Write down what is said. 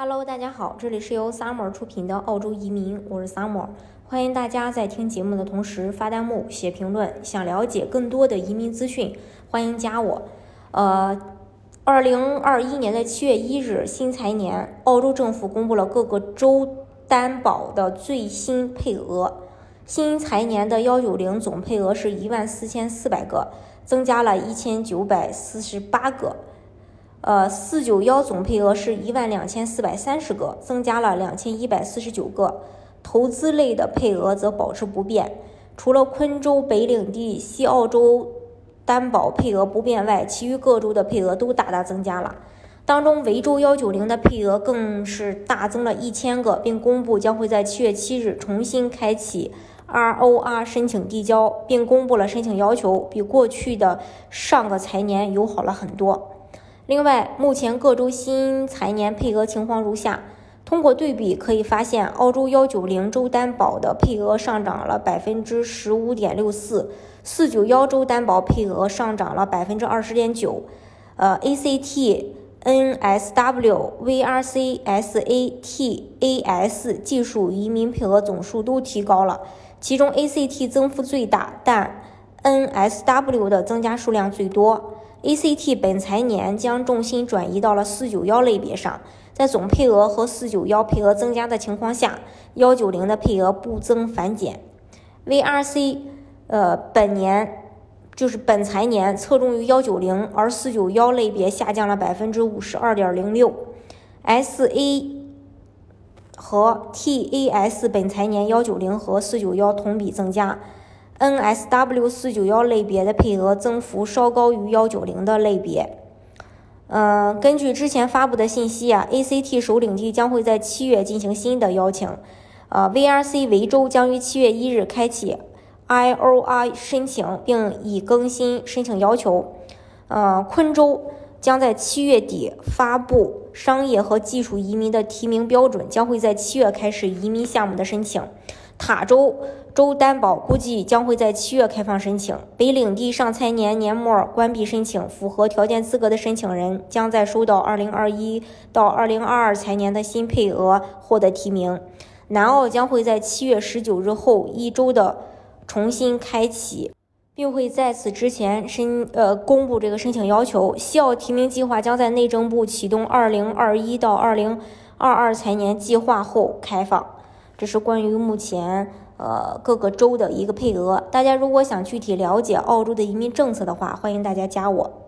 Hello，大家好，这里是由 Summer 出品的澳洲移民，我是 Summer，欢迎大家在听节目的同时发弹幕、写评论。想了解更多的移民资讯，欢迎加我。呃，二零二一年的七月一日，新财年，澳洲政府公布了各个州担保的最新配额。新财年的幺九零总配额是一万四千四百个，增加了一千九百四十八个。呃，四九幺总配额是一万两千四百三十个，增加了两千一百四十九个。投资类的配额则保持不变，除了昆州、北领地、西澳洲担保配额不变外，其余各州的配额都大大增加了。当中，维州幺九零的配额更是大增了一千个，并公布将会在七月七日重新开启 ROR 申请递交，并公布了申请要求，比过去的上个财年友好了很多。另外，目前各州新财年配额情况如下：通过对比可以发现，澳洲幺九零州担保的配额上涨了百分之十五点六四，四九幺州担保配额上涨了百分之二十点九。呃，ACT、NSW、VRC、SATAS 技术移民配额总数都提高了，其中 ACT 增幅最大，但 NSW 的增加数量最多。ACT 本财年将重心转移到了491类别上，在总配额和491配额增加的情况下，190的配额不增反减。VRC，呃，本年就是本财年侧重于190，而491类别下降了百分之五十二点零六。SA 和 TAS 本财年190和491同比增加。NSW 四九幺类别的配额增幅稍高于幺九零的类别。嗯，根据之前发布的信息啊，ACT 首领地将会在七月进行新的邀请。呃，VRC 维州将于七月一日开启 IOR 申请，并已更新申请要求。呃，昆州将在七月底发布商业和技术移民的提名标准，将会在七月开始移民项目的申请。塔州州担保估计将会在七月开放申请。北领地上财年年末关闭申请，符合条件资格的申请人将在收到2021到2022财年的新配额获得提名。南澳将会在七月十九日后一周的重新开启，并会在此之前申呃公布这个申请要求。西澳提名计划将在内政部启动2021到2022财年计划后开放。这是关于目前呃各个州的一个配额，大家如果想具体了解澳洲的移民政策的话，欢迎大家加我。